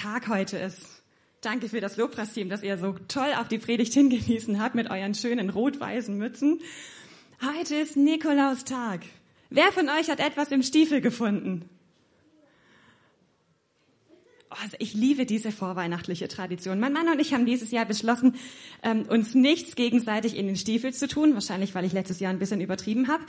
Tag heute ist. Danke für das Lobpreisteam, dass ihr so toll auf die Predigt hingewiesen habt mit euren schönen rot-weißen Mützen. Heute ist Nikolaustag. Wer von euch hat etwas im Stiefel gefunden? Also ich liebe diese vorweihnachtliche Tradition. Mein Mann und ich haben dieses Jahr beschlossen, ähm, uns nichts gegenseitig in den Stiefel zu tun. Wahrscheinlich, weil ich letztes Jahr ein bisschen übertrieben habe.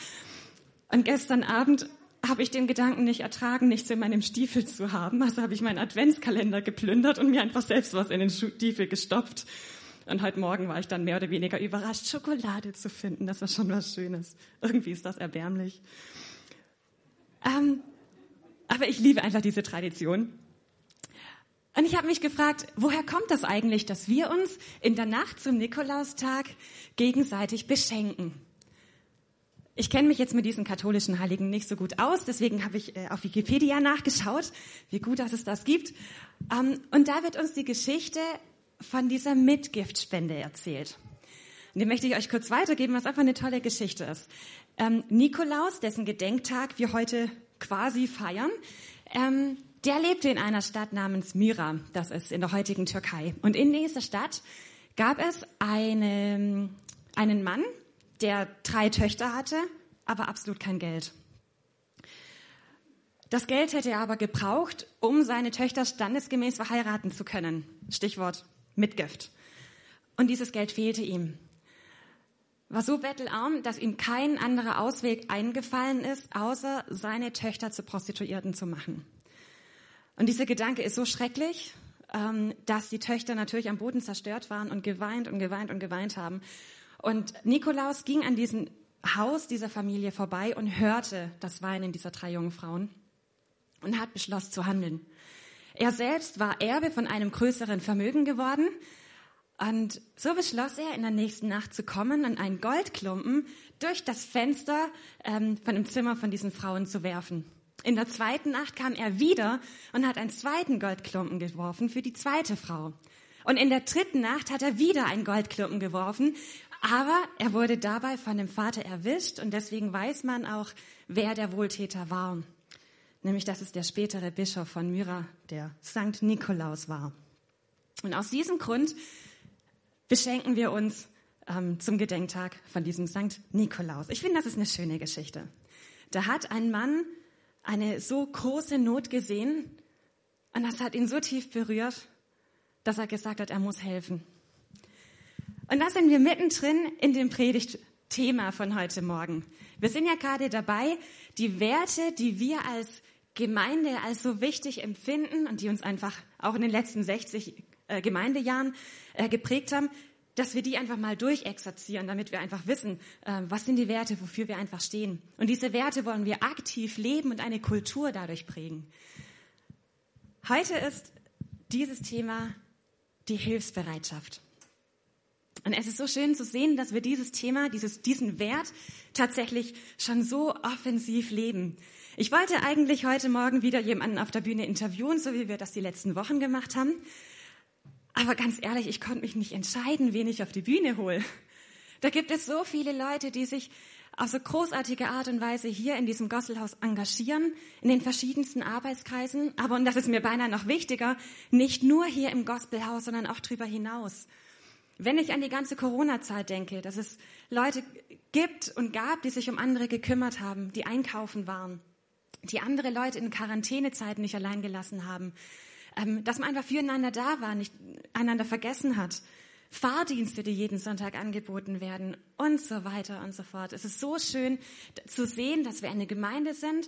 Und gestern Abend habe ich den Gedanken nicht ertragen, nichts in meinem Stiefel zu haben. Also habe ich meinen Adventskalender geplündert und mir einfach selbst was in den Stiefel gestopft. Und heute Morgen war ich dann mehr oder weniger überrascht, Schokolade zu finden. Das war schon was Schönes. Irgendwie ist das erbärmlich. Ähm, aber ich liebe einfach diese Tradition. Und ich habe mich gefragt, woher kommt das eigentlich, dass wir uns in der Nacht zum Nikolaustag gegenseitig beschenken? Ich kenne mich jetzt mit diesen katholischen Heiligen nicht so gut aus, deswegen habe ich äh, auf Wikipedia nachgeschaut, wie gut dass es das gibt. Ähm, und da wird uns die Geschichte von dieser Mitgiftspende erzählt. Und die möchte ich euch kurz weitergeben, was einfach eine tolle Geschichte ist. Ähm, Nikolaus, dessen Gedenktag wir heute quasi feiern, ähm, der lebte in einer Stadt namens Myra, das ist in der heutigen Türkei. Und in dieser Stadt gab es eine, einen Mann, der drei Töchter hatte, aber absolut kein Geld. Das Geld hätte er aber gebraucht, um seine Töchter standesgemäß verheiraten zu können. Stichwort Mitgift. Und dieses Geld fehlte ihm. War so bettelarm, dass ihm kein anderer Ausweg eingefallen ist, außer seine Töchter zu Prostituierten zu machen. Und dieser Gedanke ist so schrecklich, ähm, dass die Töchter natürlich am Boden zerstört waren und geweint und geweint und geweint haben. Und Nikolaus ging an diesem Haus dieser Familie vorbei und hörte das Weinen dieser drei jungen Frauen und hat beschlossen zu handeln. Er selbst war Erbe von einem größeren Vermögen geworden und so beschloss er, in der nächsten Nacht zu kommen und einen Goldklumpen durch das Fenster ähm, von dem Zimmer von diesen Frauen zu werfen. In der zweiten Nacht kam er wieder und hat einen zweiten Goldklumpen geworfen für die zweite Frau. Und in der dritten Nacht hat er wieder einen Goldklumpen geworfen, aber er wurde dabei von dem Vater erwischt und deswegen weiß man auch, wer der Wohltäter war. Nämlich, dass es der spätere Bischof von Myra, der Sankt Nikolaus war. Und aus diesem Grund beschenken wir uns ähm, zum Gedenktag von diesem Sankt Nikolaus. Ich finde, das ist eine schöne Geschichte. Da hat ein Mann eine so große Not gesehen und das hat ihn so tief berührt, dass er gesagt hat, er muss helfen. Und da sind wir mittendrin in dem Predigtthema von heute Morgen. Wir sind ja gerade dabei, die Werte, die wir als Gemeinde als so wichtig empfinden und die uns einfach auch in den letzten 60 äh, Gemeindejahren äh, geprägt haben, dass wir die einfach mal durchexerzieren, damit wir einfach wissen, äh, was sind die Werte, wofür wir einfach stehen. Und diese Werte wollen wir aktiv leben und eine Kultur dadurch prägen. Heute ist dieses Thema die Hilfsbereitschaft. Und es ist so schön zu sehen, dass wir dieses Thema, dieses, diesen Wert tatsächlich schon so offensiv leben. Ich wollte eigentlich heute Morgen wieder jemanden auf der Bühne interviewen, so wie wir das die letzten Wochen gemacht haben. Aber ganz ehrlich, ich konnte mich nicht entscheiden, wen ich auf die Bühne hole. Da gibt es so viele Leute, die sich auf so großartige Art und Weise hier in diesem Gosselhaus engagieren, in den verschiedensten Arbeitskreisen, aber, und das ist mir beinahe noch wichtiger, nicht nur hier im Gospelhaus, sondern auch darüber hinaus. Wenn ich an die ganze Corona-Zeit denke, dass es Leute gibt und gab, die sich um andere gekümmert haben, die einkaufen waren, die andere Leute in Quarantänezeiten nicht allein gelassen haben, ähm, dass man einfach füreinander da war, nicht einander vergessen hat. Fahrdienste, die jeden Sonntag angeboten werden und so weiter und so fort. Es ist so schön zu sehen, dass wir eine Gemeinde sind,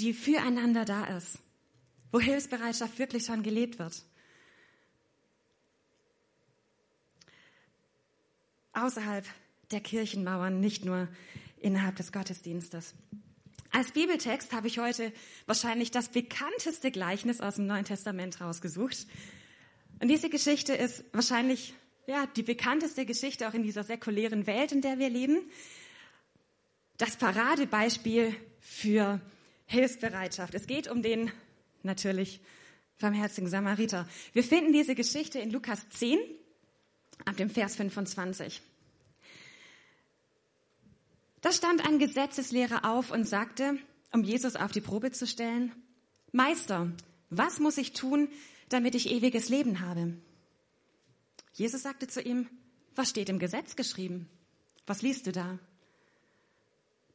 die füreinander da ist, wo Hilfsbereitschaft wirklich schon gelebt wird. Außerhalb der Kirchenmauern, nicht nur innerhalb des Gottesdienstes. Als Bibeltext habe ich heute wahrscheinlich das bekannteste Gleichnis aus dem Neuen Testament rausgesucht. Und diese Geschichte ist wahrscheinlich ja, die bekannteste Geschichte auch in dieser säkulären Welt, in der wir leben. Das Paradebeispiel für Hilfsbereitschaft. Es geht um den natürlich barmherzigen Samariter. Wir finden diese Geschichte in Lukas 10 ab dem Vers 25. Da stand ein Gesetzeslehrer auf und sagte, um Jesus auf die Probe zu stellen, Meister, was muss ich tun, damit ich ewiges Leben habe. Jesus sagte zu ihm, was steht im Gesetz geschrieben? Was liest du da?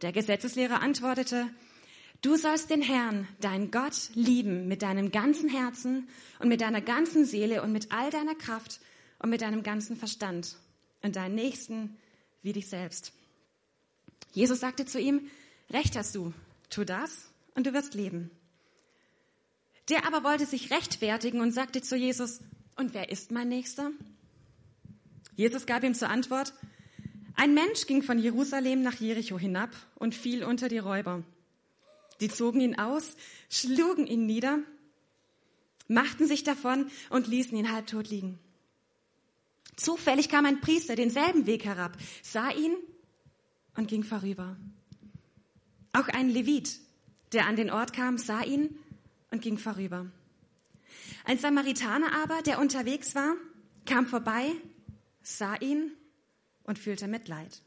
Der Gesetzeslehrer antwortete, du sollst den Herrn, dein Gott, lieben mit deinem ganzen Herzen und mit deiner ganzen Seele und mit all deiner Kraft und mit deinem ganzen Verstand und deinen Nächsten wie dich selbst. Jesus sagte zu ihm, Recht hast du, tu das und du wirst leben. Der aber wollte sich rechtfertigen und sagte zu Jesus, und wer ist mein Nächster? Jesus gab ihm zur Antwort, ein Mensch ging von Jerusalem nach Jericho hinab und fiel unter die Räuber. Die zogen ihn aus, schlugen ihn nieder, machten sich davon und ließen ihn halbtot liegen. Zufällig kam ein Priester denselben Weg herab, sah ihn und ging vorüber. Auch ein Levit, der an den Ort kam, sah ihn und ging vorüber. Ein Samaritaner aber, der unterwegs war, kam vorbei, sah ihn und fühlte Mitleid.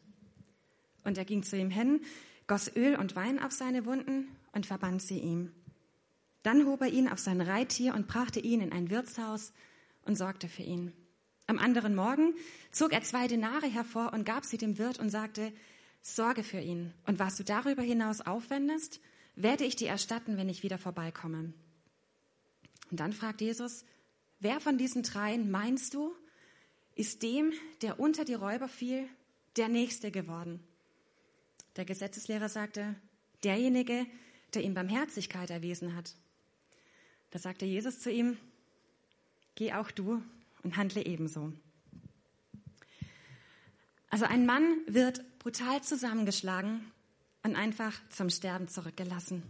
Und er ging zu ihm hin, goss Öl und Wein auf seine Wunden und verband sie ihm. Dann hob er ihn auf sein Reittier und brachte ihn in ein Wirtshaus und sorgte für ihn. Am anderen Morgen zog er zwei Denare hervor und gab sie dem Wirt und sagte, sorge für ihn. Und was du darüber hinaus aufwendest, werde ich dir erstatten, wenn ich wieder vorbeikomme. Und dann fragt Jesus, wer von diesen dreien meinst du, ist dem, der unter die Räuber fiel, der Nächste geworden. Der Gesetzeslehrer sagte, derjenige, der ihm Barmherzigkeit erwiesen hat. Da sagte Jesus zu ihm, geh auch du und handle ebenso. Also ein Mann wird brutal zusammengeschlagen und einfach zum Sterben zurückgelassen.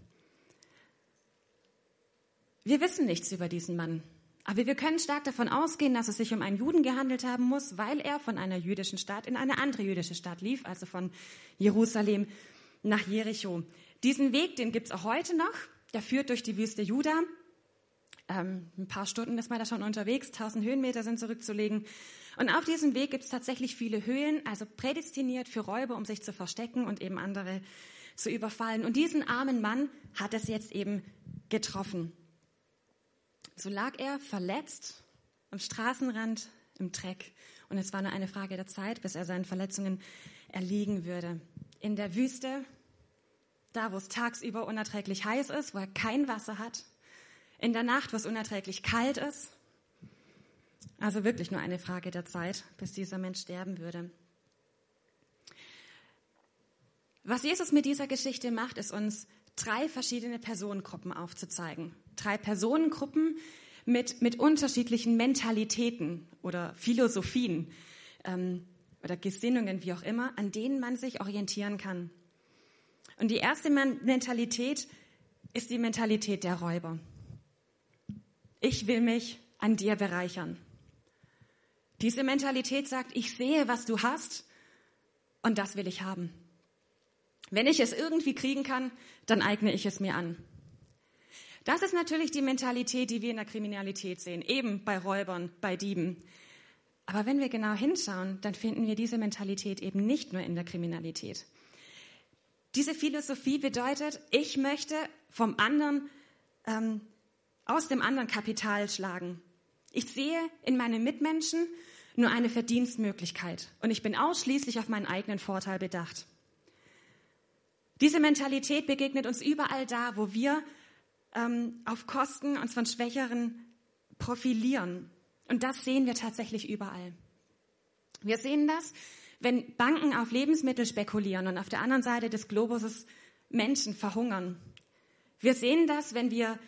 Wir wissen nichts über diesen Mann. Aber wir können stark davon ausgehen, dass es sich um einen Juden gehandelt haben muss, weil er von einer jüdischen Stadt in eine andere jüdische Stadt lief, also von Jerusalem nach Jericho. Diesen Weg, den gibt es auch heute noch. Der führt durch die Wüste Juda. Ähm, ein paar Stunden ist man da schon unterwegs, 1000 Höhenmeter sind zurückzulegen. Und auf diesem Weg gibt es tatsächlich viele Höhlen, also prädestiniert für Räuber, um sich zu verstecken und eben andere zu überfallen. Und diesen armen Mann hat es jetzt eben getroffen. So lag er verletzt am Straßenrand im Dreck. Und es war nur eine Frage der Zeit, bis er seinen Verletzungen erliegen würde. In der Wüste, da wo es tagsüber unerträglich heiß ist, wo er kein Wasser hat. In der Nacht, wo es unerträglich kalt ist. Also wirklich nur eine Frage der Zeit, bis dieser Mensch sterben würde. Was Jesus mit dieser Geschichte macht, ist uns drei verschiedene Personengruppen aufzuzeigen. Drei Personengruppen mit, mit unterschiedlichen Mentalitäten oder Philosophien ähm, oder Gesinnungen, wie auch immer, an denen man sich orientieren kann. Und die erste Mentalität ist die Mentalität der Räuber. Ich will mich an dir bereichern. Diese Mentalität sagt, ich sehe, was du hast und das will ich haben. Wenn ich es irgendwie kriegen kann, dann eigne ich es mir an. Das ist natürlich die Mentalität, die wir in der Kriminalität sehen, eben bei Räubern, bei Dieben. Aber wenn wir genau hinschauen, dann finden wir diese Mentalität eben nicht nur in der Kriminalität. Diese Philosophie bedeutet, ich möchte vom anderen, ähm, aus dem anderen Kapital schlagen. Ich sehe in meinen Mitmenschen nur eine Verdienstmöglichkeit und ich bin ausschließlich auf meinen eigenen Vorteil bedacht. Diese Mentalität begegnet uns überall da, wo wir ähm, auf Kosten uns von Schwächeren profilieren. Und das sehen wir tatsächlich überall. Wir sehen das, wenn Banken auf Lebensmittel spekulieren und auf der anderen Seite des Globus Menschen verhungern. Wir sehen das, wenn wir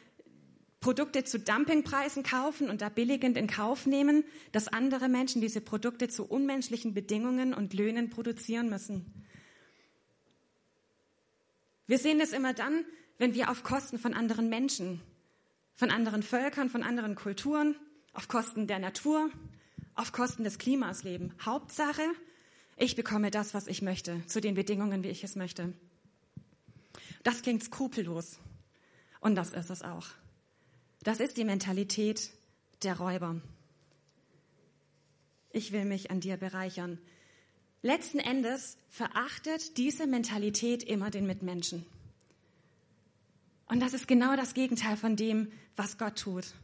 Produkte zu Dumpingpreisen kaufen und da billigend in Kauf nehmen, dass andere Menschen diese Produkte zu unmenschlichen Bedingungen und Löhnen produzieren müssen. Wir sehen es immer dann, wenn wir auf Kosten von anderen Menschen, von anderen Völkern, von anderen Kulturen, auf Kosten der Natur, auf Kosten des Klimas leben. Hauptsache, ich bekomme das, was ich möchte, zu den Bedingungen, wie ich es möchte. Das klingt skrupellos. Und das ist es auch. Das ist die Mentalität der Räuber. Ich will mich an dir bereichern. Letzten Endes verachtet diese Mentalität immer den Mitmenschen. Und das ist genau das Gegenteil von dem, was Gott tut.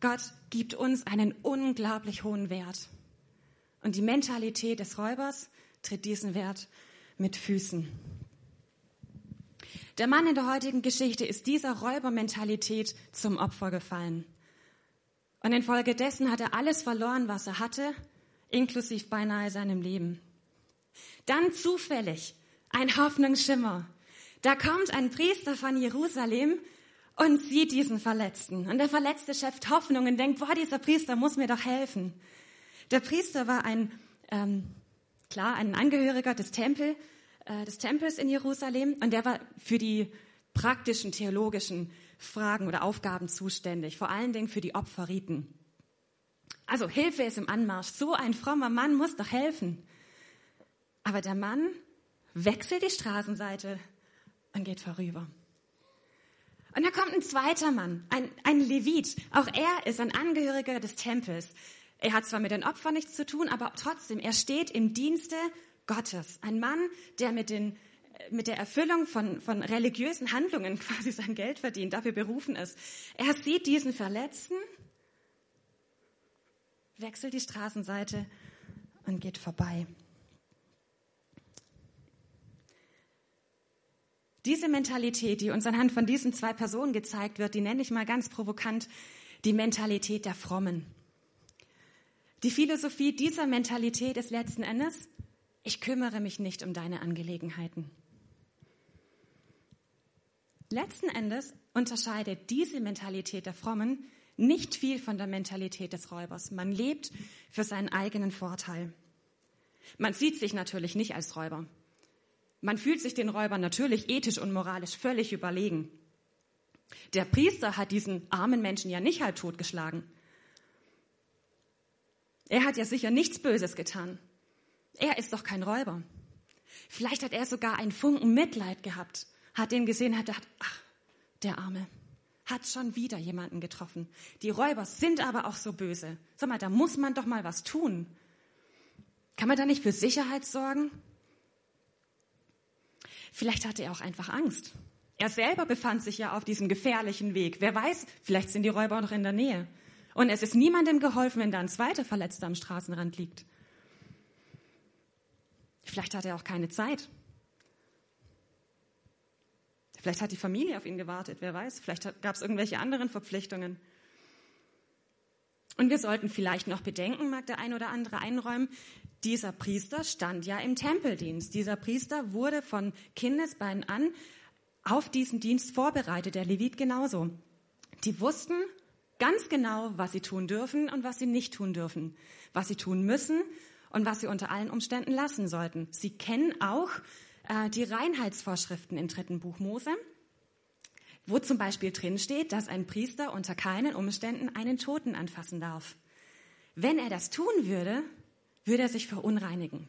Gott gibt uns einen unglaublich hohen Wert. Und die Mentalität des Räubers tritt diesen Wert mit Füßen. Der Mann in der heutigen Geschichte ist dieser Räubermentalität zum Opfer gefallen. Und infolgedessen hat er alles verloren, was er hatte, inklusive beinahe seinem Leben. Dann zufällig ein Hoffnungsschimmer. Da kommt ein Priester von Jerusalem und sieht diesen Verletzten. Und der Verletzte schöpft Hoffnung und denkt, boah, dieser Priester muss mir doch helfen. Der Priester war ein, ähm, klar, ein Angehöriger des, Tempel, äh, des Tempels in Jerusalem und der war für die praktischen theologischen Fragen oder Aufgaben zuständig, vor allen Dingen für die Opferriten. Also Hilfe ist im Anmarsch. So ein frommer Mann muss doch helfen. Aber der Mann wechselt die Straßenseite und geht vorüber. Und da kommt ein zweiter Mann, ein, ein Levit. Auch er ist ein Angehöriger des Tempels. Er hat zwar mit den Opfern nichts zu tun, aber trotzdem, er steht im Dienste Gottes. Ein Mann, der mit den mit der Erfüllung von, von religiösen Handlungen quasi sein Geld verdient, dafür berufen ist. Er sieht diesen Verletzten, wechselt die Straßenseite und geht vorbei. Diese Mentalität, die uns anhand von diesen zwei Personen gezeigt wird, die nenne ich mal ganz provokant die Mentalität der Frommen. Die Philosophie dieser Mentalität ist letzten Endes, ich kümmere mich nicht um deine Angelegenheiten. Letzten Endes unterscheidet diese Mentalität der Frommen nicht viel von der Mentalität des Räubers. Man lebt für seinen eigenen Vorteil. Man sieht sich natürlich nicht als Räuber. Man fühlt sich den Räubern natürlich ethisch und moralisch völlig überlegen. Der Priester hat diesen armen Menschen ja nicht halb totgeschlagen. Er hat ja sicher nichts Böses getan. Er ist doch kein Räuber. Vielleicht hat er sogar einen Funken Mitleid gehabt hat ihn gesehen, hat gedacht, ach, der Arme hat schon wieder jemanden getroffen. Die Räuber sind aber auch so böse. Sag mal, da muss man doch mal was tun. Kann man da nicht für Sicherheit sorgen? Vielleicht hatte er auch einfach Angst. Er selber befand sich ja auf diesem gefährlichen Weg. Wer weiß, vielleicht sind die Räuber noch in der Nähe. Und es ist niemandem geholfen, wenn da ein zweiter Verletzter am Straßenrand liegt. Vielleicht hat er auch keine Zeit. Vielleicht hat die Familie auf ihn gewartet, wer weiß. Vielleicht gab es irgendwelche anderen Verpflichtungen. Und wir sollten vielleicht noch bedenken, mag der ein oder andere einräumen, dieser Priester stand ja im Tempeldienst. Dieser Priester wurde von Kindesbeinen an auf diesen Dienst vorbereitet, der Levit genauso. Die wussten ganz genau, was sie tun dürfen und was sie nicht tun dürfen, was sie tun müssen und was sie unter allen Umständen lassen sollten. Sie kennen auch äh, die Reinheitsvorschriften im dritten Buch Mose, wo zum Beispiel drin steht, dass ein Priester unter keinen Umständen einen Toten anfassen darf. Wenn er das tun würde, würde er sich verunreinigen.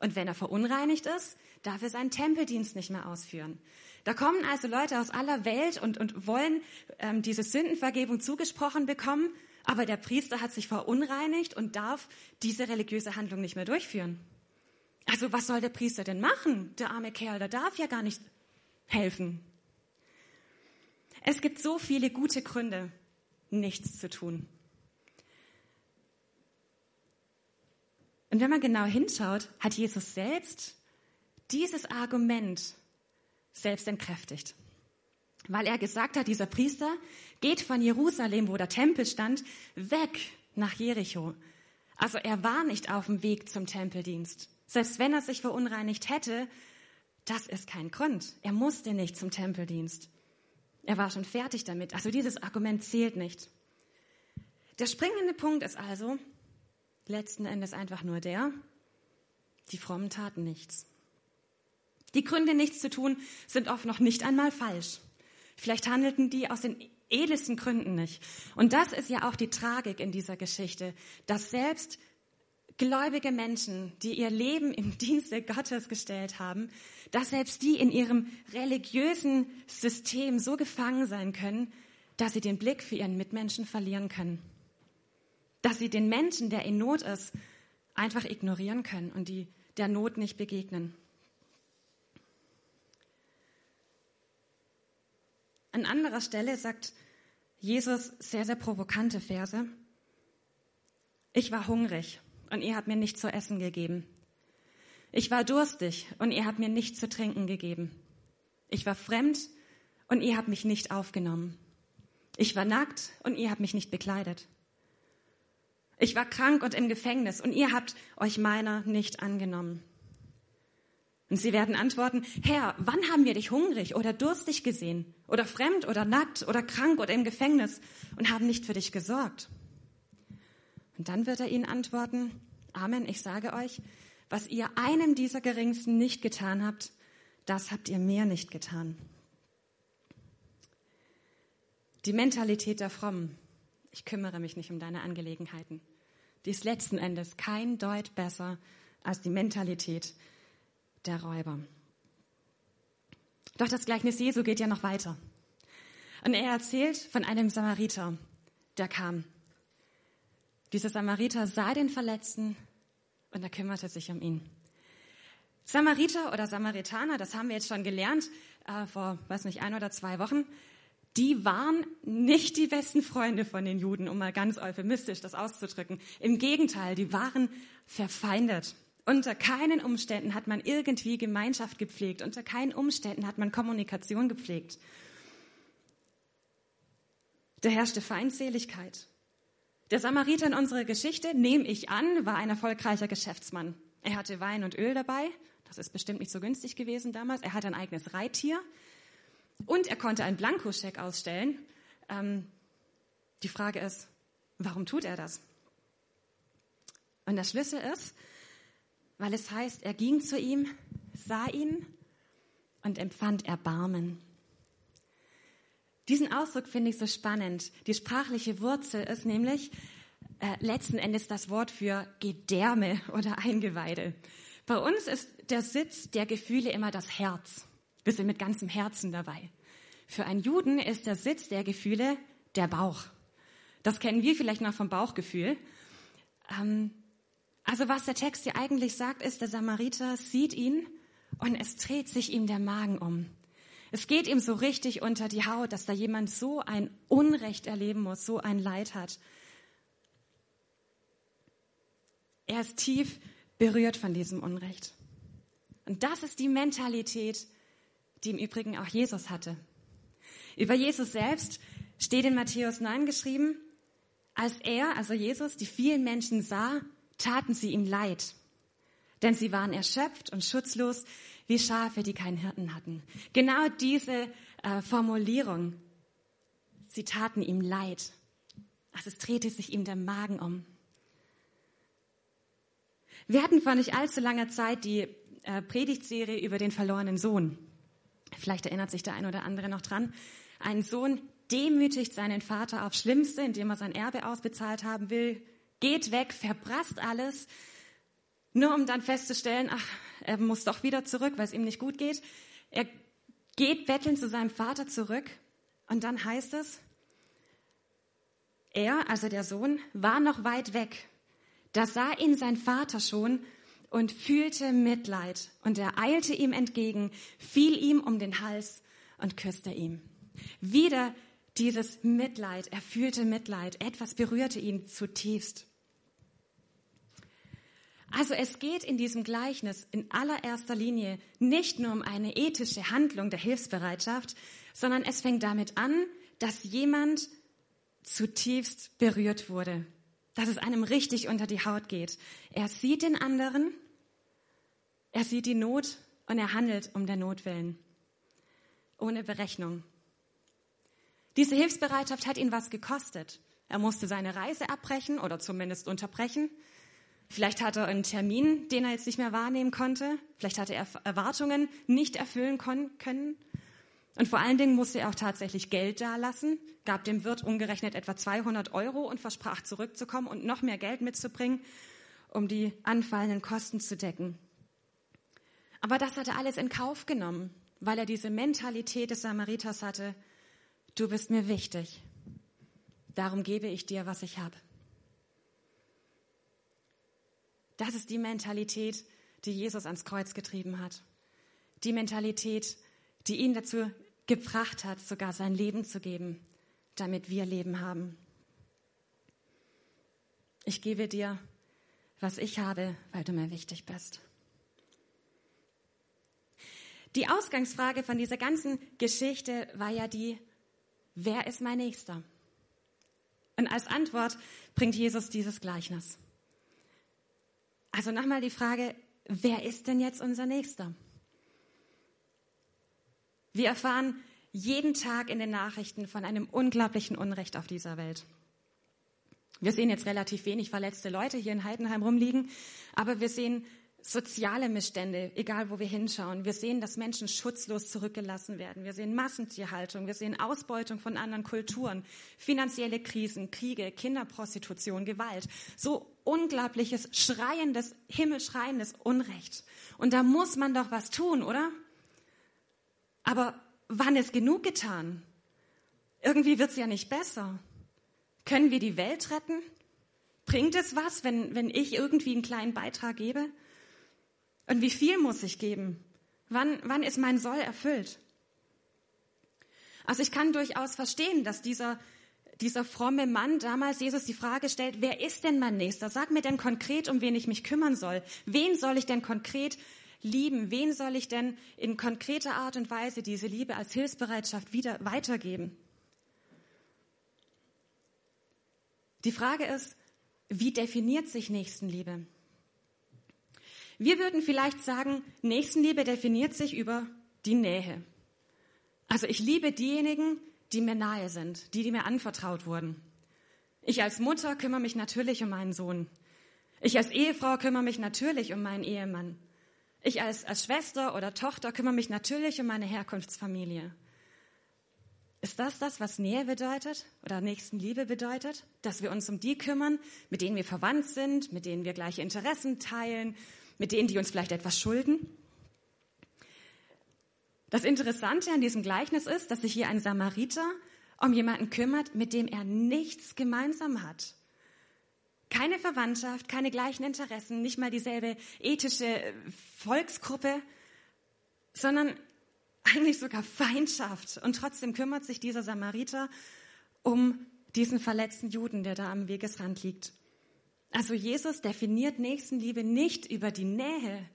Und wenn er verunreinigt ist, darf er seinen Tempeldienst nicht mehr ausführen. Da kommen also Leute aus aller Welt und, und wollen ähm, diese Sündenvergebung zugesprochen bekommen, aber der Priester hat sich verunreinigt und darf diese religiöse Handlung nicht mehr durchführen. Also was soll der Priester denn machen? Der arme Kerl, der darf ja gar nicht helfen. Es gibt so viele gute Gründe, nichts zu tun. Und wenn man genau hinschaut, hat Jesus selbst dieses Argument selbst entkräftigt. Weil er gesagt hat, dieser Priester geht von Jerusalem, wo der Tempel stand, weg nach Jericho. Also er war nicht auf dem Weg zum Tempeldienst. Selbst wenn er sich verunreinigt hätte, das ist kein Grund. Er musste nicht zum Tempeldienst. Er war schon fertig damit. Also dieses Argument zählt nicht. Der springende Punkt ist also letzten Endes einfach nur der, die Frommen taten nichts. Die Gründe, nichts zu tun, sind oft noch nicht einmal falsch. Vielleicht handelten die aus den edelsten Gründen nicht. Und das ist ja auch die Tragik in dieser Geschichte, dass selbst gläubige Menschen, die ihr Leben im Dienste Gottes gestellt haben, dass selbst die in ihrem religiösen System so gefangen sein können, dass sie den Blick für ihren Mitmenschen verlieren können. Dass sie den Menschen, der in Not ist, einfach ignorieren können und die der Not nicht begegnen. An anderer Stelle sagt Jesus sehr, sehr provokante Verse. Ich war hungrig und ihr habt mir nicht zu essen gegeben. Ich war durstig und ihr habt mir nicht zu trinken gegeben. Ich war fremd und ihr habt mich nicht aufgenommen. Ich war nackt und ihr habt mich nicht bekleidet. Ich war krank und im Gefängnis und ihr habt euch meiner nicht angenommen. Und sie werden antworten, Herr, wann haben wir dich hungrig oder durstig gesehen oder fremd oder nackt oder krank oder im Gefängnis und haben nicht für dich gesorgt? Und dann wird er ihnen antworten, Amen, ich sage euch, was ihr einem dieser Geringsten nicht getan habt, das habt ihr mir nicht getan. Die Mentalität der Frommen, ich kümmere mich nicht um deine Angelegenheiten, die ist letzten Endes kein Deut besser als die Mentalität der Räuber. Doch das Gleichnis Jesu geht ja noch weiter. Und er erzählt von einem Samariter, der kam. Dieser Samariter sah den Verletzten und er kümmerte sich um ihn. Samariter oder Samaritaner, das haben wir jetzt schon gelernt, äh, vor, weiß nicht, ein oder zwei Wochen, die waren nicht die besten Freunde von den Juden, um mal ganz euphemistisch das auszudrücken. Im Gegenteil, die waren verfeindet. Unter keinen Umständen hat man irgendwie Gemeinschaft gepflegt. Unter keinen Umständen hat man Kommunikation gepflegt. Da herrschte Feindseligkeit. Der Samariter in unserer Geschichte, nehme ich an, war ein erfolgreicher Geschäftsmann. Er hatte Wein und Öl dabei. Das ist bestimmt nicht so günstig gewesen damals. Er hatte ein eigenes Reittier. Und er konnte einen Blankoscheck ausstellen. Ähm, die Frage ist, warum tut er das? Und der Schlüssel ist, weil es heißt, er ging zu ihm, sah ihn und empfand Erbarmen. Diesen Ausdruck finde ich so spannend. Die sprachliche Wurzel ist nämlich äh, letzten Endes das Wort für Gedärme oder Eingeweide. Bei uns ist der Sitz der Gefühle immer das Herz. Wir sind mit ganzem Herzen dabei. Für einen Juden ist der Sitz der Gefühle der Bauch. Das kennen wir vielleicht noch vom Bauchgefühl. Ähm, also was der Text hier eigentlich sagt, ist, der Samariter sieht ihn und es dreht sich ihm der Magen um. Es geht ihm so richtig unter die Haut, dass da jemand so ein Unrecht erleben muss, so ein Leid hat. Er ist tief berührt von diesem Unrecht. Und das ist die Mentalität, die im Übrigen auch Jesus hatte. Über Jesus selbst steht in Matthäus 9 geschrieben, als er, also Jesus, die vielen Menschen sah, taten sie ihm leid, denn sie waren erschöpft und schutzlos wie Schafe, die keinen Hirten hatten. Genau diese äh, Formulierung, sie taten ihm leid. Also es drehte sich ihm der Magen um. Wir hatten vor nicht allzu langer Zeit die äh, Predigtserie über den verlorenen Sohn. Vielleicht erinnert sich der ein oder andere noch dran. Ein Sohn demütigt seinen Vater aufs Schlimmste, indem er sein Erbe ausbezahlt haben will, geht weg, verprasst alles, nur um dann festzustellen, ach, er muss doch wieder zurück, weil es ihm nicht gut geht. Er geht betteln zu seinem Vater zurück und dann heißt es, er, also der Sohn, war noch weit weg. Da sah ihn sein Vater schon und fühlte Mitleid und er eilte ihm entgegen, fiel ihm um den Hals und küsste ihm. Wieder dieses Mitleid, er fühlte Mitleid, etwas berührte ihn zutiefst. Also es geht in diesem Gleichnis in allererster Linie nicht nur um eine ethische Handlung der Hilfsbereitschaft, sondern es fängt damit an, dass jemand zutiefst berührt wurde, dass es einem richtig unter die Haut geht. Er sieht den anderen, er sieht die Not und er handelt um der Not willen, ohne Berechnung. Diese Hilfsbereitschaft hat ihn was gekostet. Er musste seine Reise abbrechen oder zumindest unterbrechen. Vielleicht hatte er einen Termin, den er jetzt nicht mehr wahrnehmen konnte. Vielleicht hatte er Erwartungen nicht erfüllen können. Und vor allen Dingen musste er auch tatsächlich Geld dalassen, gab dem Wirt umgerechnet etwa 200 Euro und versprach zurückzukommen und noch mehr Geld mitzubringen, um die anfallenden Kosten zu decken. Aber das hat er alles in Kauf genommen, weil er diese Mentalität des Samariters hatte. Du bist mir wichtig. Darum gebe ich dir, was ich habe. Das ist die Mentalität, die Jesus ans Kreuz getrieben hat. Die Mentalität, die ihn dazu gebracht hat, sogar sein Leben zu geben, damit wir Leben haben. Ich gebe dir, was ich habe, weil du mir wichtig bist. Die Ausgangsfrage von dieser ganzen Geschichte war ja die, wer ist mein Nächster? Und als Antwort bringt Jesus dieses Gleichnis. Also nochmal die Frage, wer ist denn jetzt unser Nächster? Wir erfahren jeden Tag in den Nachrichten von einem unglaublichen Unrecht auf dieser Welt. Wir sehen jetzt relativ wenig verletzte Leute hier in Heidenheim rumliegen, aber wir sehen soziale Missstände, egal wo wir hinschauen. Wir sehen, dass Menschen schutzlos zurückgelassen werden. Wir sehen Massentierhaltung. Wir sehen Ausbeutung von anderen Kulturen, finanzielle Krisen, Kriege, Kinderprostitution, Gewalt. So unglaubliches, schreiendes, himmelschreiendes Unrecht. Und da muss man doch was tun, oder? Aber wann ist genug getan? Irgendwie wird es ja nicht besser. Können wir die Welt retten? Bringt es was, wenn, wenn ich irgendwie einen kleinen Beitrag gebe? Und wie viel muss ich geben? Wann, wann ist mein Soll erfüllt? Also ich kann durchaus verstehen, dass dieser, dieser fromme Mann damals Jesus die Frage stellt, wer ist denn mein Nächster? Sag mir denn konkret, um wen ich mich kümmern soll. Wen soll ich denn konkret lieben? Wen soll ich denn in konkreter Art und Weise diese Liebe als Hilfsbereitschaft wieder weitergeben? Die Frage ist, wie definiert sich Nächstenliebe? Wir würden vielleicht sagen, Nächstenliebe definiert sich über die Nähe. Also ich liebe diejenigen, die mir nahe sind, die, die mir anvertraut wurden. Ich als Mutter kümmere mich natürlich um meinen Sohn. Ich als Ehefrau kümmere mich natürlich um meinen Ehemann. Ich als, als Schwester oder Tochter kümmere mich natürlich um meine Herkunftsfamilie. Ist das das, was Nähe bedeutet oder Nächstenliebe bedeutet? Dass wir uns um die kümmern, mit denen wir verwandt sind, mit denen wir gleiche Interessen teilen, mit denen, die uns vielleicht etwas schulden? Das Interessante an diesem Gleichnis ist, dass sich hier ein Samariter um jemanden kümmert, mit dem er nichts gemeinsam hat. Keine Verwandtschaft, keine gleichen Interessen, nicht mal dieselbe ethische Volksgruppe, sondern eigentlich sogar Feindschaft. Und trotzdem kümmert sich dieser Samariter um diesen verletzten Juden, der da am Wegesrand liegt. Also Jesus definiert Nächstenliebe nicht über die Nähe,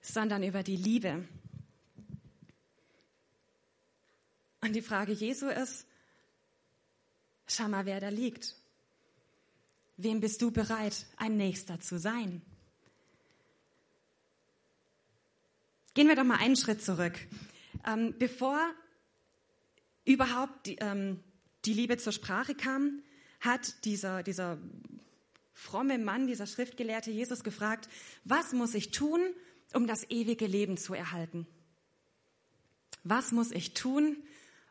sondern über die Liebe. Und die Frage Jesu ist, schau mal, wer da liegt. Wem bist du bereit, ein Nächster zu sein? Gehen wir doch mal einen Schritt zurück. Ähm, bevor überhaupt die, ähm, die, Liebe zur Sprache kam, hat dieser, dieser fromme Mann, dieser Schriftgelehrte Jesus gefragt, was muss ich tun, um das ewige Leben zu erhalten? Was muss ich tun,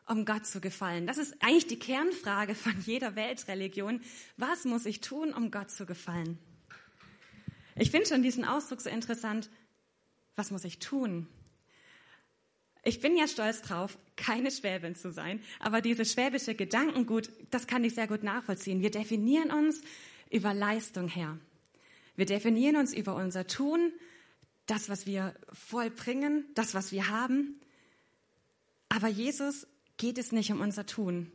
um Gott zu gefallen? Das ist eigentlich die Kernfrage von jeder Weltreligion. Was muss ich tun, um Gott zu gefallen? Ich finde schon diesen Ausdruck so interessant. Was muss ich tun? Ich bin ja stolz drauf, keine Schwäbin zu sein, aber dieses schwäbische Gedankengut, das kann ich sehr gut nachvollziehen. Wir definieren uns über Leistung her. Wir definieren uns über unser Tun, das, was wir vollbringen, das, was wir haben. Aber Jesus geht es nicht um unser Tun,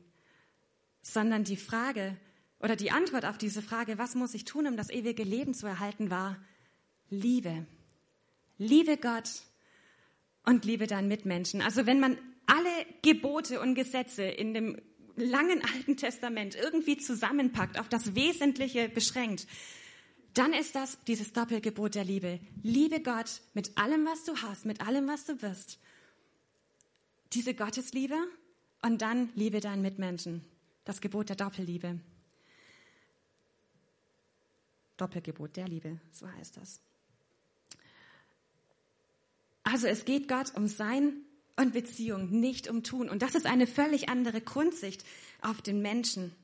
sondern die Frage oder die Antwort auf diese Frage, was muss ich tun, um das ewige Leben zu erhalten, war Liebe. Liebe Gott und liebe deinen Mitmenschen. Also wenn man alle Gebote und Gesetze in dem langen Alten Testament irgendwie zusammenpackt, auf das Wesentliche beschränkt, dann ist das dieses Doppelgebot der Liebe. Liebe Gott mit allem, was du hast, mit allem, was du bist. Diese Gottesliebe und dann liebe deinen Mitmenschen. Das Gebot der Doppelliebe. Doppelgebot der Liebe, so heißt das. Also es geht Gott um sein und Beziehung, nicht um Tun. Und das ist eine völlig andere Grundsicht auf den Menschen.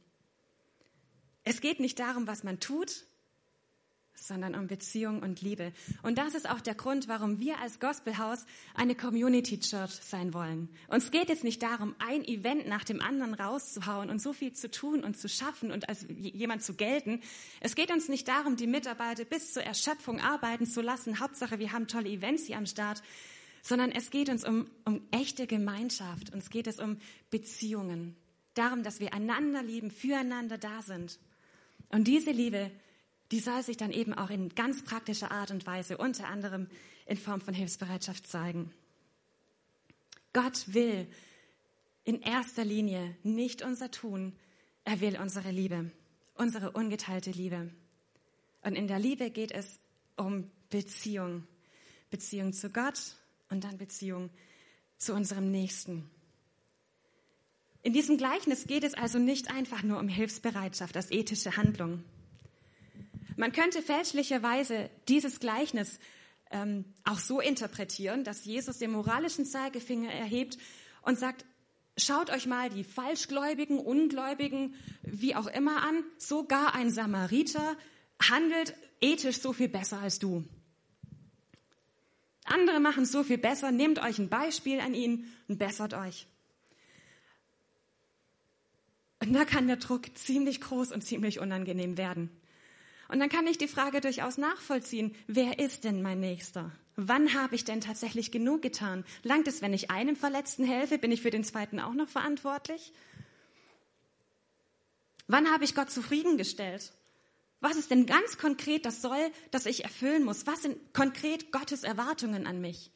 Es geht nicht darum, was man tut, sondern um Beziehung und Liebe. Und das ist auch der Grund, warum wir als Gospelhaus eine Community Church sein wollen. Uns geht es nicht darum, ein Event nach dem anderen rauszuhauen und so viel zu tun und zu schaffen und als jemand zu gelten. Es geht uns nicht darum, die Mitarbeiter bis zur Erschöpfung arbeiten zu lassen. Hauptsache, wir haben tolle Events hier am Start. Sondern es geht uns um, um echte Gemeinschaft. Uns geht es um Beziehungen. darum, dass wir einander lieben, füreinander da sind. Und diese Liebe, die soll sich dann eben auch in ganz praktischer Art und Weise, unter anderem in Form von Hilfsbereitschaft zeigen. Gott will in erster Linie nicht unser Tun, er will unsere Liebe, unsere ungeteilte Liebe. Und in der Liebe geht es um Beziehung. Beziehung zu Gott und dann Beziehung zu unserem Nächsten. In diesem Gleichnis geht es also nicht einfach nur um Hilfsbereitschaft als ethische Handlung. Man könnte fälschlicherweise dieses Gleichnis ähm, auch so interpretieren, dass Jesus den moralischen Zeigefinger erhebt und sagt, schaut euch mal die Falschgläubigen, Ungläubigen, wie auch immer an, sogar ein Samariter handelt ethisch so viel besser als du. Andere machen so viel besser, nehmt euch ein Beispiel an ihnen und bessert euch. Und da kann der Druck ziemlich groß und ziemlich unangenehm werden. Und dann kann ich die Frage durchaus nachvollziehen, wer ist denn mein Nächster? Wann habe ich denn tatsächlich genug getan? Langt es, wenn ich einem Verletzten helfe? Bin ich für den zweiten auch noch verantwortlich? Wann habe ich Gott zufriedengestellt? Was ist denn ganz konkret das Soll, das ich erfüllen muss? Was sind konkret Gottes Erwartungen an mich?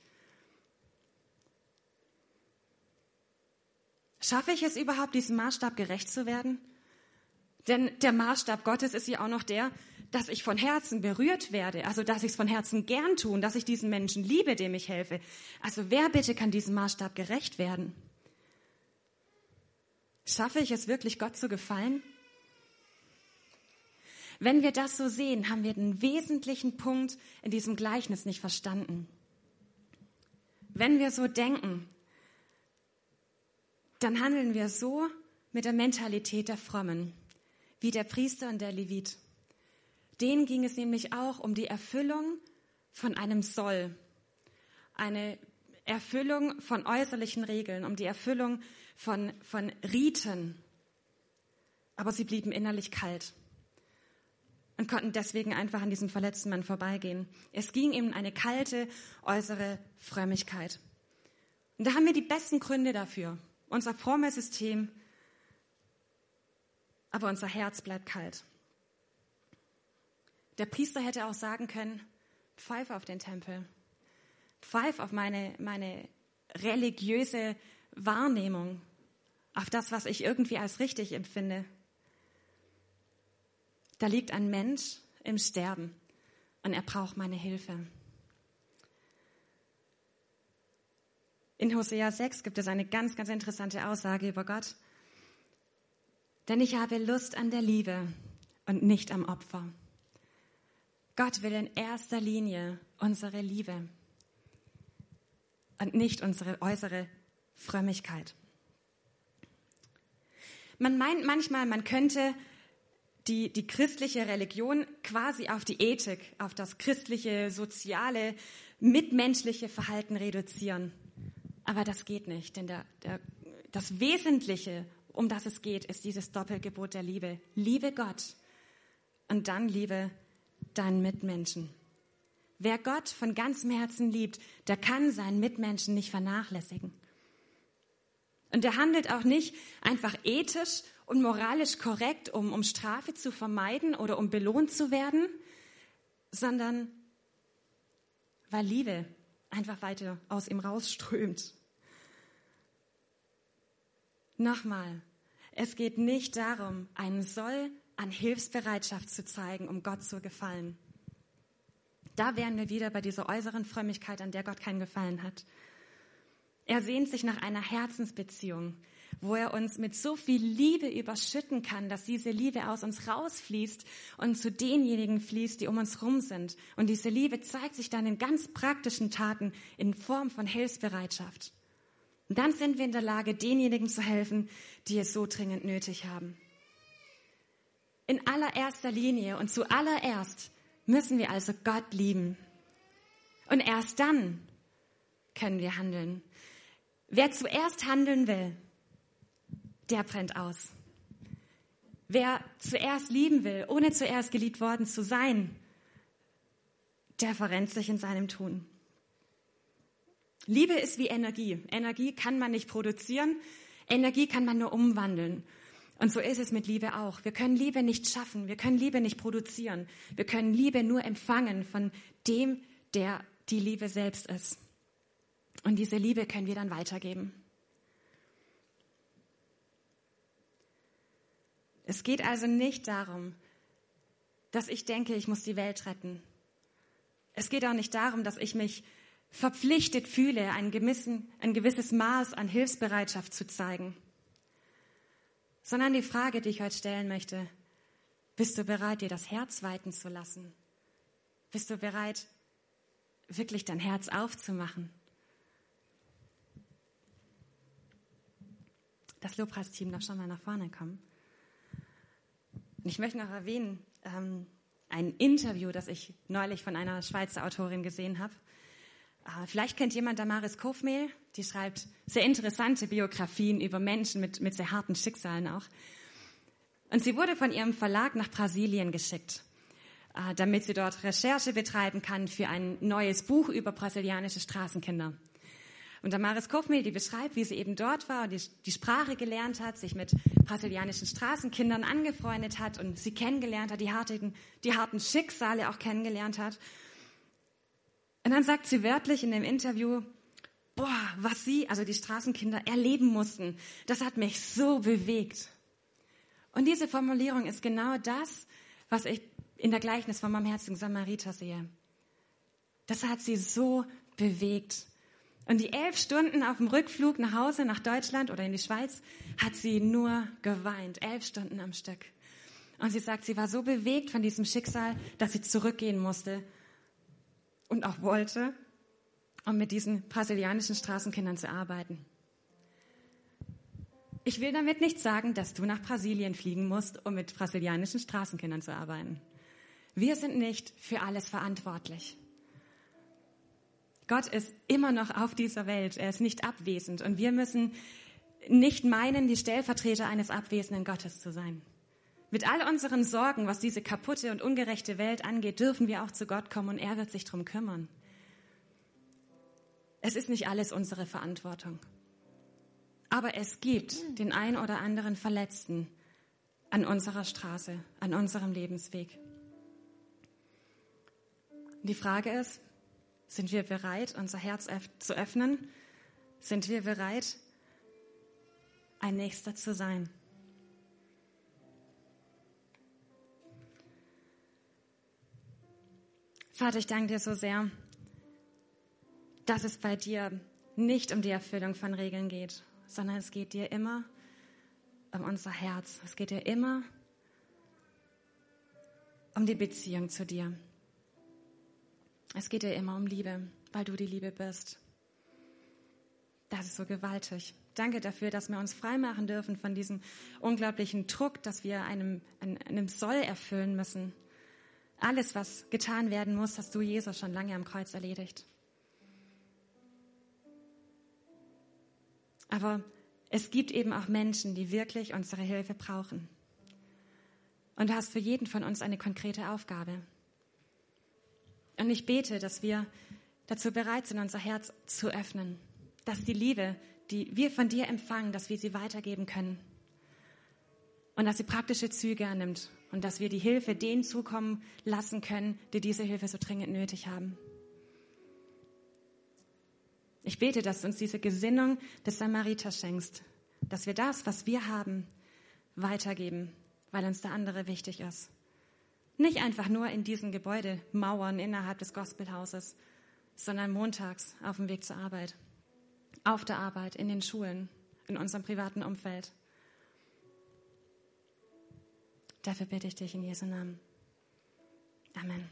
Schaffe ich es überhaupt, diesem Maßstab gerecht zu werden? Denn der Maßstab Gottes ist ja auch noch der, dass ich von Herzen berührt werde, also dass ich es von Herzen gern tue, dass ich diesen Menschen liebe, dem ich helfe. Also wer bitte kann diesem Maßstab gerecht werden? Schaffe ich es wirklich, Gott zu gefallen? Wenn wir das so sehen, haben wir den wesentlichen Punkt in diesem Gleichnis nicht verstanden. Wenn wir so denken, dann handeln wir so mit der Mentalität der Frommen, wie der Priester und der Levit. Denen ging es nämlich auch um die Erfüllung von einem Soll, eine Erfüllung von äußerlichen Regeln, um die Erfüllung von, von Riten. Aber sie blieben innerlich kalt und konnten deswegen einfach an diesem verletzten Mann vorbeigehen. Es ging ihm eine kalte äußere Frömmigkeit. Und da haben wir die besten Gründe dafür. Unser frommes System, aber unser Herz bleibt kalt. Der Priester hätte auch sagen können, pfeif auf den Tempel, pfeif auf meine, meine religiöse Wahrnehmung, auf das, was ich irgendwie als richtig empfinde. Da liegt ein Mensch im Sterben und er braucht meine Hilfe. In Hosea 6 gibt es eine ganz, ganz interessante Aussage über Gott. Denn ich habe Lust an der Liebe und nicht am Opfer. Gott will in erster Linie unsere Liebe und nicht unsere äußere Frömmigkeit. Man meint manchmal, man könnte die, die christliche Religion quasi auf die Ethik, auf das christliche, soziale, mitmenschliche Verhalten reduzieren. Aber das geht nicht, denn der, der, das Wesentliche, um das es geht, ist dieses Doppelgebot der Liebe. Liebe Gott und dann liebe deinen Mitmenschen. Wer Gott von ganzem Herzen liebt, der kann seinen Mitmenschen nicht vernachlässigen. Und er handelt auch nicht einfach ethisch und moralisch korrekt, um, um Strafe zu vermeiden oder um belohnt zu werden, sondern weil Liebe einfach weiter aus ihm rausströmt. Nochmal, es geht nicht darum, einen Soll an Hilfsbereitschaft zu zeigen, um Gott zu gefallen. Da wären wir wieder bei dieser äußeren Frömmigkeit, an der Gott keinen Gefallen hat. Er sehnt sich nach einer Herzensbeziehung, wo er uns mit so viel Liebe überschütten kann, dass diese Liebe aus uns rausfließt und zu denjenigen fließt, die um uns rum sind. Und diese Liebe zeigt sich dann in ganz praktischen Taten in Form von Hilfsbereitschaft. Und dann sind wir in der Lage, denjenigen zu helfen, die es so dringend nötig haben. In allererster Linie und zuallererst müssen wir also Gott lieben. Und erst dann können wir handeln. Wer zuerst handeln will, der brennt aus. Wer zuerst lieben will, ohne zuerst geliebt worden zu sein, der verrennt sich in seinem Tun. Liebe ist wie Energie. Energie kann man nicht produzieren. Energie kann man nur umwandeln. Und so ist es mit Liebe auch. Wir können Liebe nicht schaffen, wir können Liebe nicht produzieren. Wir können Liebe nur empfangen von dem, der die Liebe selbst ist. Und diese Liebe können wir dann weitergeben. Es geht also nicht darum, dass ich denke, ich muss die Welt retten. Es geht auch nicht darum, dass ich mich verpflichtet fühle, ein, gewissen, ein gewisses Maß an Hilfsbereitschaft zu zeigen, sondern die Frage, die ich heute stellen möchte, bist du bereit, dir das Herz weiten zu lassen? Bist du bereit, wirklich dein Herz aufzumachen? Das Lobpreisteam darf schon mal nach vorne kommen. Und ich möchte noch erwähnen, ähm, ein Interview, das ich neulich von einer Schweizer Autorin gesehen habe. Äh, vielleicht kennt jemand Damaris Kofmehl, die schreibt sehr interessante Biografien über Menschen mit, mit sehr harten Schicksalen auch. Und sie wurde von ihrem Verlag nach Brasilien geschickt, äh, damit sie dort Recherche betreiben kann für ein neues Buch über brasilianische Straßenkinder. Und Damaris Kofmehl, die beschreibt, wie sie eben dort war und die, die Sprache gelernt hat, sich mit brasilianischen Straßenkindern angefreundet hat und sie kennengelernt hat, die harten, die harten Schicksale auch kennengelernt hat. Und dann sagt sie wörtlich in dem Interview, boah, was sie, also die Straßenkinder, erleben mussten, das hat mich so bewegt. Und diese Formulierung ist genau das, was ich in der Gleichnis vom barmherzigen Samariter sehe. Das hat sie so bewegt. Und die elf Stunden auf dem Rückflug nach Hause, nach Deutschland oder in die Schweiz, hat sie nur geweint. Elf Stunden am Stück. Und sie sagt, sie war so bewegt von diesem Schicksal, dass sie zurückgehen musste und auch wollte, um mit diesen brasilianischen Straßenkindern zu arbeiten. Ich will damit nicht sagen, dass du nach Brasilien fliegen musst, um mit brasilianischen Straßenkindern zu arbeiten. Wir sind nicht für alles verantwortlich. Gott ist immer noch auf dieser Welt. Er ist nicht abwesend. Und wir müssen nicht meinen, die Stellvertreter eines abwesenden Gottes zu sein. Mit all unseren Sorgen, was diese kaputte und ungerechte Welt angeht, dürfen wir auch zu Gott kommen und er wird sich darum kümmern. Es ist nicht alles unsere Verantwortung. Aber es gibt den ein oder anderen Verletzten an unserer Straße, an unserem Lebensweg. Die Frage ist, sind wir bereit, unser Herz zu öffnen? Sind wir bereit, ein Nächster zu sein? Vater, ich danke dir so sehr, dass es bei dir nicht um die Erfüllung von Regeln geht, sondern es geht dir immer um unser Herz. Es geht dir immer um die Beziehung zu dir. Es geht dir immer um Liebe, weil du die Liebe bist. Das ist so gewaltig. Danke dafür, dass wir uns freimachen dürfen von diesem unglaublichen Druck, dass wir einem, einem Soll erfüllen müssen. Alles, was getan werden muss, hast du, Jesus, schon lange am Kreuz erledigt. Aber es gibt eben auch Menschen, die wirklich unsere Hilfe brauchen. Und du hast für jeden von uns eine konkrete Aufgabe. Und ich bete, dass wir dazu bereit sind, unser Herz zu öffnen, dass die Liebe, die wir von dir empfangen, dass wir sie weitergeben können und dass sie praktische Züge annimmt und dass wir die Hilfe denen zukommen lassen können, die diese Hilfe so dringend nötig haben. Ich bete, dass du uns diese Gesinnung des Samariters schenkst, dass wir das, was wir haben, weitergeben, weil uns der andere wichtig ist. Nicht einfach nur in diesen Gebäudemauern innerhalb des Gospelhauses, sondern montags auf dem Weg zur Arbeit, auf der Arbeit, in den Schulen, in unserem privaten Umfeld. Dafür bitte ich dich in Jesu Namen. Amen.